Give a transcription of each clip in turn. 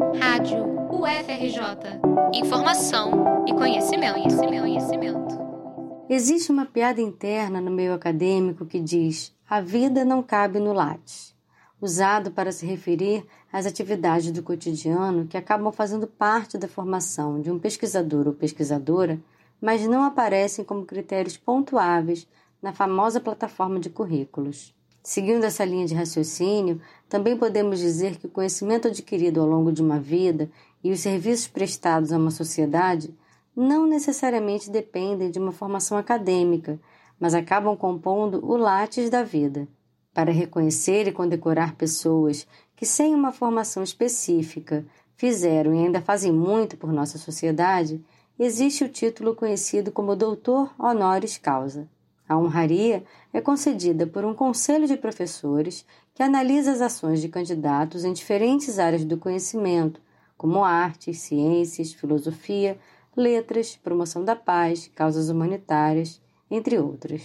Rádio UFRJ. Informação e conhecimento, conhecimento, conhecimento. Existe uma piada interna no meio acadêmico que diz: a vida não cabe no latte, usado para se referir às atividades do cotidiano que acabam fazendo parte da formação de um pesquisador ou pesquisadora, mas não aparecem como critérios pontuáveis na famosa plataforma de currículos. Seguindo essa linha de raciocínio, também podemos dizer que o conhecimento adquirido ao longo de uma vida e os serviços prestados a uma sociedade não necessariamente dependem de uma formação acadêmica, mas acabam compondo o látis da vida. Para reconhecer e condecorar pessoas que, sem uma formação específica, fizeram e ainda fazem muito por nossa sociedade, existe o título conhecido como Doutor Honoris Causa. A honraria é concedida por um conselho de professores que analisa as ações de candidatos em diferentes áreas do conhecimento, como artes, ciências, filosofia, letras, promoção da paz, causas humanitárias, entre outras.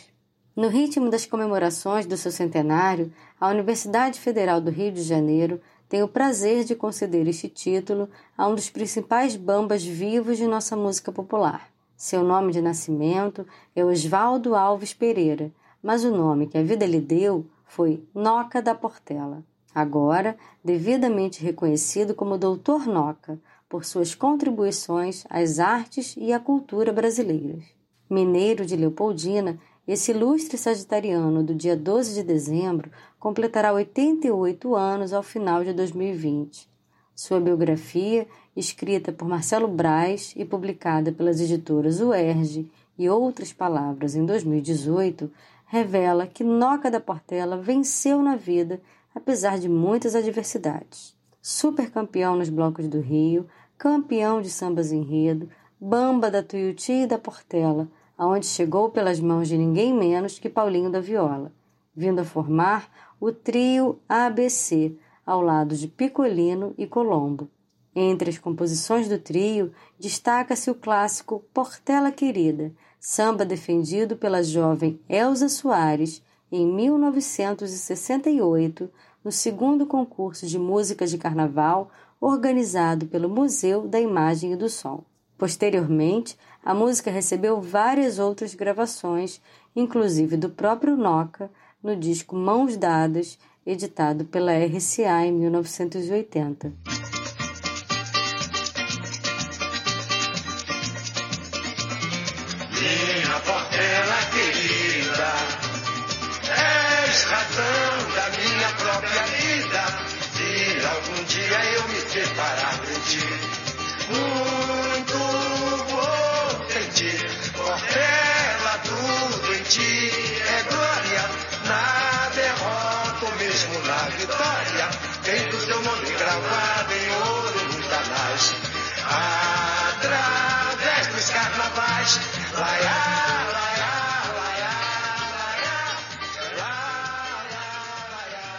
No ritmo das comemorações do seu centenário, a Universidade Federal do Rio de Janeiro tem o prazer de conceder este título a um dos principais bambas vivos de nossa música popular. Seu nome de nascimento é Oswaldo Alves Pereira, mas o nome que a vida lhe deu foi Noca da Portela, agora devidamente reconhecido como Doutor Noca por suas contribuições às artes e à cultura brasileiras. Mineiro de Leopoldina, esse ilustre sagitariano do dia 12 de dezembro completará 88 anos ao final de 2020. Sua biografia, escrita por Marcelo Braz e publicada pelas editoras UERJ e Outras Palavras em 2018, revela que Noca da Portela venceu na vida apesar de muitas adversidades. Supercampeão nos blocos do Rio, campeão de sambas enredo, bamba da Tuiuti e da Portela, aonde chegou pelas mãos de ninguém menos que Paulinho da Viola, vindo a formar o trio ABC, ao lado de Picolino e Colombo. Entre as composições do trio, destaca-se o clássico Portela Querida, samba defendido pela jovem Elza Soares em 1968, no segundo concurso de música de carnaval organizado pelo Museu da Imagem e do Som. Posteriormente, a música recebeu várias outras gravações, inclusive do próprio Noca, no disco Mãos Dadas, editado pela RCA em 1980.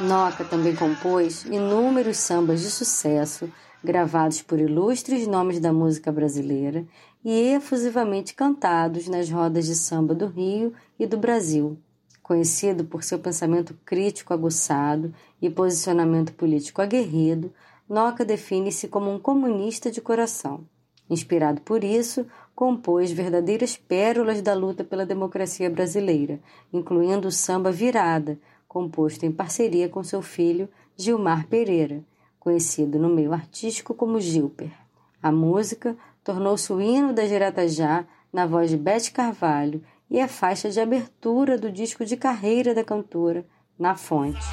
Noca também compôs inúmeros sambas de sucesso gravados por ilustres nomes da música brasileira e efusivamente cantados nas rodas de samba do Rio e do Brasil. Conhecido por seu pensamento crítico aguçado e posicionamento político aguerrido, Noca define-se como um comunista de coração. Inspirado por isso, compôs verdadeiras pérolas da luta pela democracia brasileira, incluindo o samba Virada, composto em parceria com seu filho Gilmar Pereira, conhecido no meio artístico como Gilper. A música tornou-se o hino da Giratajá na voz de Bete Carvalho e é faixa de abertura do disco de carreira da cantora, Na Fonte.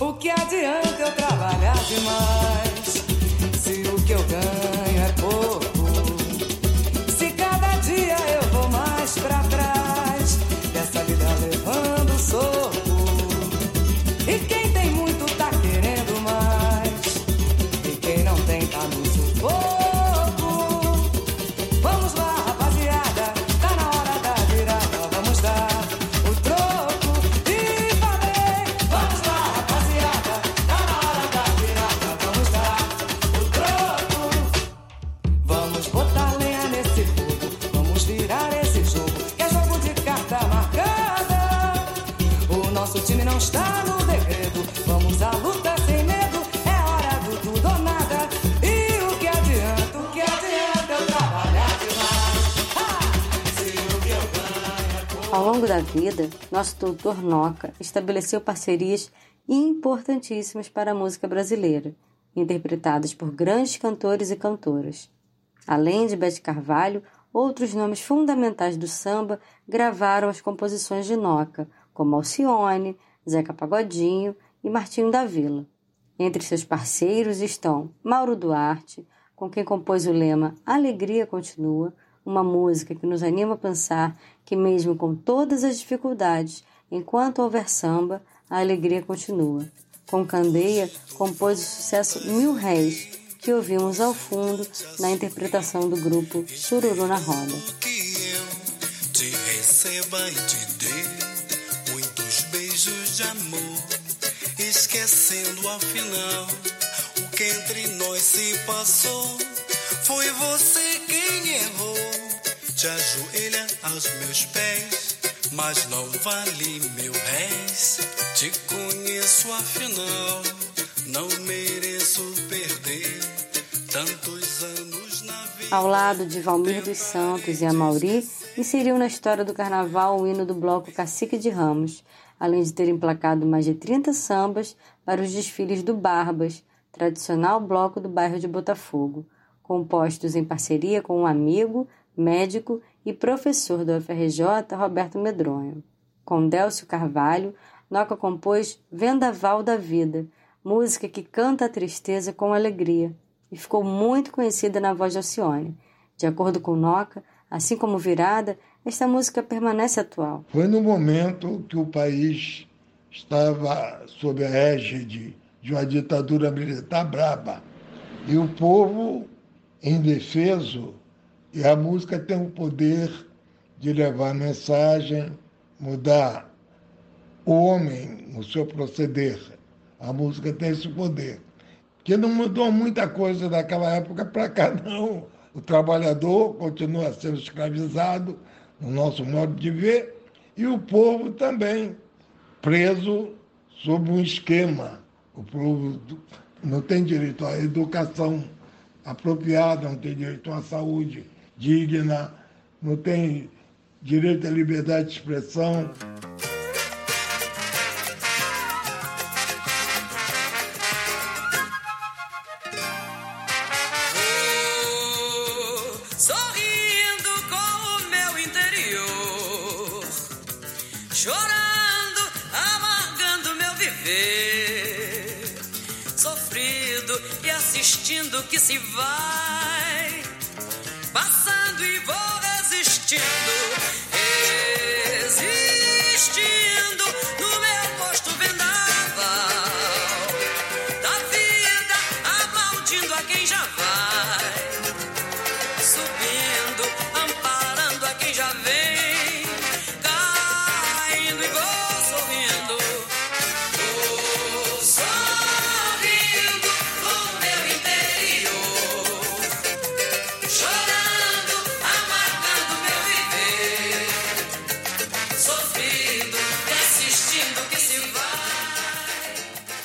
O que adianta eu trabalhar demais vida, nosso doutor Noca estabeleceu parcerias importantíssimas para a música brasileira, interpretadas por grandes cantores e cantoras. Além de Bete Carvalho, outros nomes fundamentais do samba gravaram as composições de Noca, como Alcione, Zeca Pagodinho e Martinho da Vila. Entre seus parceiros estão Mauro Duarte, com quem compôs o lema Alegria Continua, uma música que nos anima a pensar que, mesmo com todas as dificuldades, enquanto houver samba, a alegria continua. Com Candeia, compôs o sucesso Mil Réis, que ouvimos ao fundo na interpretação do grupo Sururu na Roda. que eu te receba e te dê muitos beijos de amor, esquecendo o que entre nós se passou. Foi você quem errou, te ajoelha aos meus pés, mas não vale mil réis. Te conheço afinal, não mereço perder tantos anos na vida. Ao lado de Valmir dos Santos e Amauri, inseriu na história do carnaval o hino do bloco Cacique de Ramos, além de ter emplacado mais de 30 sambas para os desfiles do Barbas, tradicional bloco do bairro de Botafogo, compostos em parceria com um amigo, médico e professor do UFRJ, Roberto Medronho. Com Délcio Carvalho, Noca compôs Vendaval da Vida, música que canta a tristeza com alegria, e ficou muito conhecida na voz de Alcione. De acordo com Noca, assim como Virada, esta música permanece atual. Foi no momento que o país estava sob a égide de uma ditadura militar braba. E o povo indefeso, e a música tem o poder de levar mensagem, mudar o homem no seu proceder. A música tem esse poder. Que não mudou muita coisa daquela época para cá, não. O trabalhador continua sendo escravizado, no nosso modo de ver, e o povo também, preso sob um esquema. O povo não tem direito à educação apropriada, não tem direito à saúde digna, não tem direito à liberdade de expressão. Que se vai, passando e vou resistindo,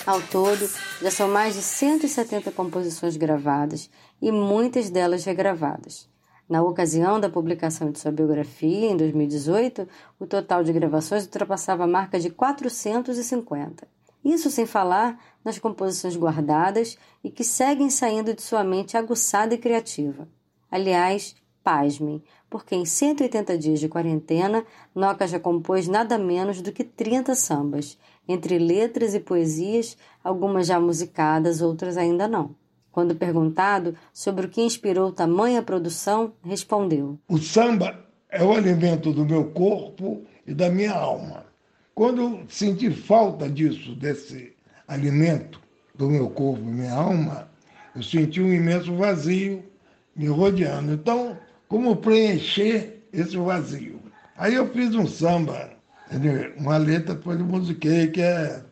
Ao todo, já são mais de 170 composições gravadas e muitas delas regravadas. Na ocasião da publicação de sua biografia, em 2018, o total de gravações ultrapassava a marca de 450. Isso sem falar nas composições guardadas e que seguem saindo de sua mente aguçada e criativa. Aliás, pasmem, porque em 180 dias de quarentena, Noca já compôs nada menos do que 30 sambas, entre letras e poesias, algumas já musicadas, outras ainda não. Quando perguntado sobre o que inspirou tamanha produção, respondeu: O samba é o alimento do meu corpo e da minha alma. Quando senti falta disso, desse alimento do meu corpo e minha alma, eu senti um imenso vazio me rodeando. Então, como preencher esse vazio? Aí eu fiz um samba, uma letra que eu musiquei, que é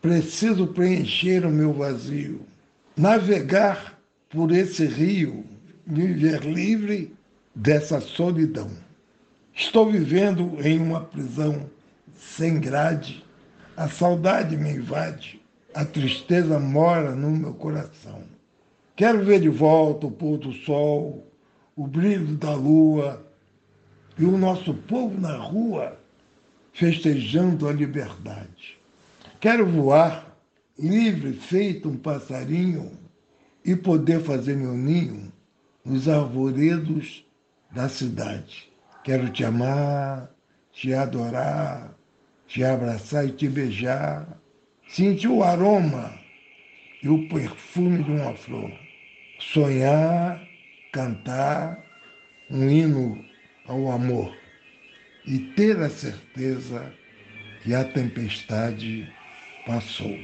Preciso preencher o meu vazio, navegar por esse rio, viver livre dessa solidão. Estou vivendo em uma prisão sem grade, A saudade me invade, a tristeza mora no meu coração. Quero ver de volta o pôr do sol, o brilho da lua e o nosso povo na rua festejando a liberdade. Quero voar, livre, feito um passarinho, e poder fazer meu ninho nos arvoredos da cidade. Quero te amar, te adorar, te abraçar e te beijar, sentir o aroma e o perfume de uma flor, sonhar, cantar um hino ao amor e ter a certeza que a tempestade passou.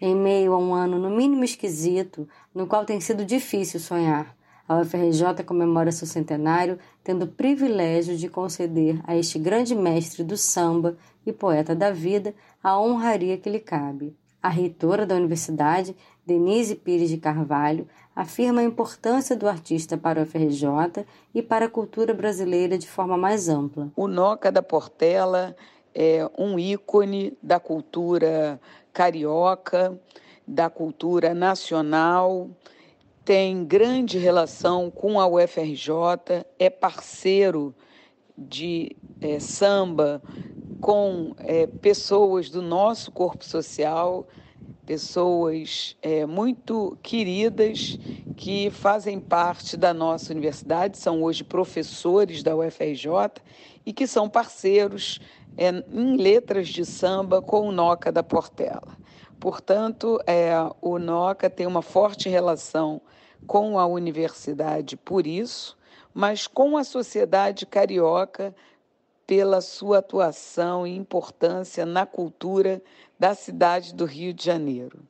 Em meio a um ano no mínimo esquisito, no qual tem sido difícil sonhar, a UFRJ comemora seu centenário, tendo o privilégio de conceder a este grande mestre do samba e poeta da vida a honraria que lhe cabe. A reitora da universidade, Denise Pires de Carvalho, afirma a importância do artista para o UFRJ e para a cultura brasileira de forma mais ampla. O Noca da Portela é um ícone da cultura carioca, da cultura nacional, tem grande relação com a UFRJ, é parceiro de é, samba com é, pessoas do nosso corpo social, pessoas é, muito queridas que fazem parte da nossa universidade, são hoje professores da UFRJ e que são parceiros é, em letras de samba com o Noca da Portela. Portanto, é, o NOCA tem uma forte relação com a universidade por isso, mas com a sociedade carioca pela sua atuação e importância na cultura da cidade do Rio de Janeiro.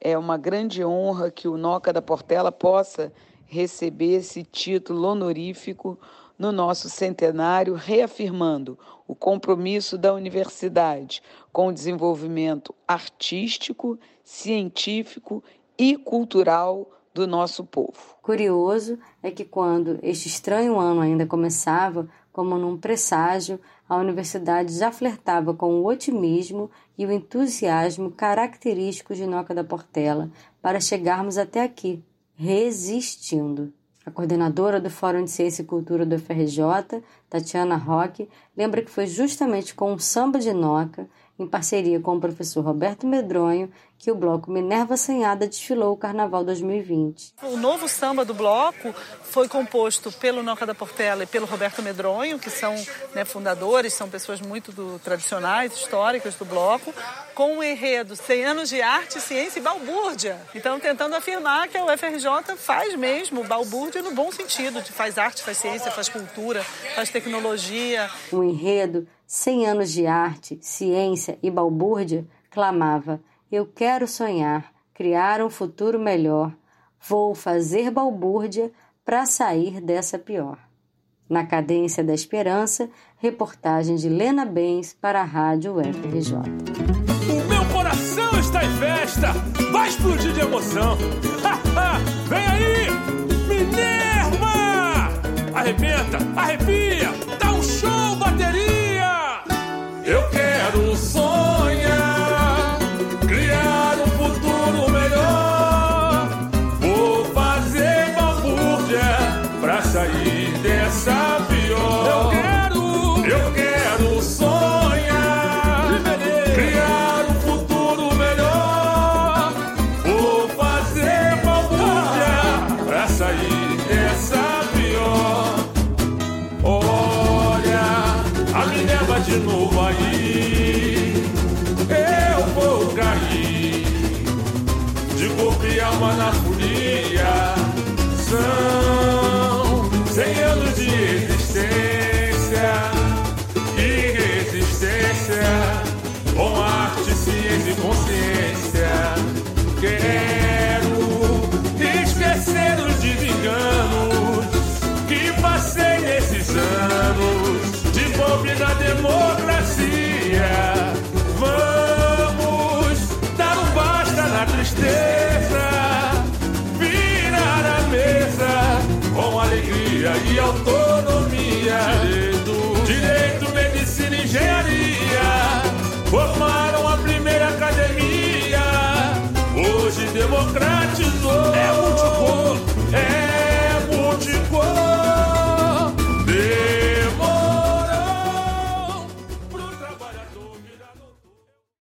É uma grande honra que o NOCA da Portela possa receber esse título honorífico no nosso centenário, reafirmando o compromisso da universidade com o desenvolvimento artístico, científico e cultural do nosso povo. Curioso é que quando este estranho ano ainda começava, como num presságio, a universidade já flertava com o otimismo e o entusiasmo característicos de Noca da Portela para chegarmos até aqui, resistindo. A coordenadora do Fórum de Ciência e Cultura do FRJ, Tatiana Roque, lembra que foi justamente com o samba de Noca em parceria com o professor Roberto Medronho, que o bloco Minerva Sanhada desfilou o Carnaval 2020. O novo samba do bloco foi composto pelo Noca da Portela e pelo Roberto Medronho, que são né, fundadores, são pessoas muito do, tradicionais, históricas do bloco, com o um enredo 100 anos de arte, ciência e balbúrdia. Então, tentando afirmar que a UFRJ faz mesmo balbúrdia no bom sentido, de faz arte, faz ciência, faz cultura, faz tecnologia. O enredo 100 anos de arte, ciência e balbúrdia, clamava: Eu quero sonhar, criar um futuro melhor. Vou fazer balbúrdia para sair dessa pior. Na cadência da esperança, reportagem de Lena Bens para a Rádio FRJ. O meu coração está em festa, vai explodir de emoção. Vem aí, Minerva! Arrebenta, arrepia, Eu quero sonhar, alma na folia. São cem anos de existência e resistência, com arte, ciência e consciência. Quero esquecer os desenganos que passei nesses anos de pobre na democracia. Vamos dar um basta na tristeza. E autonomia.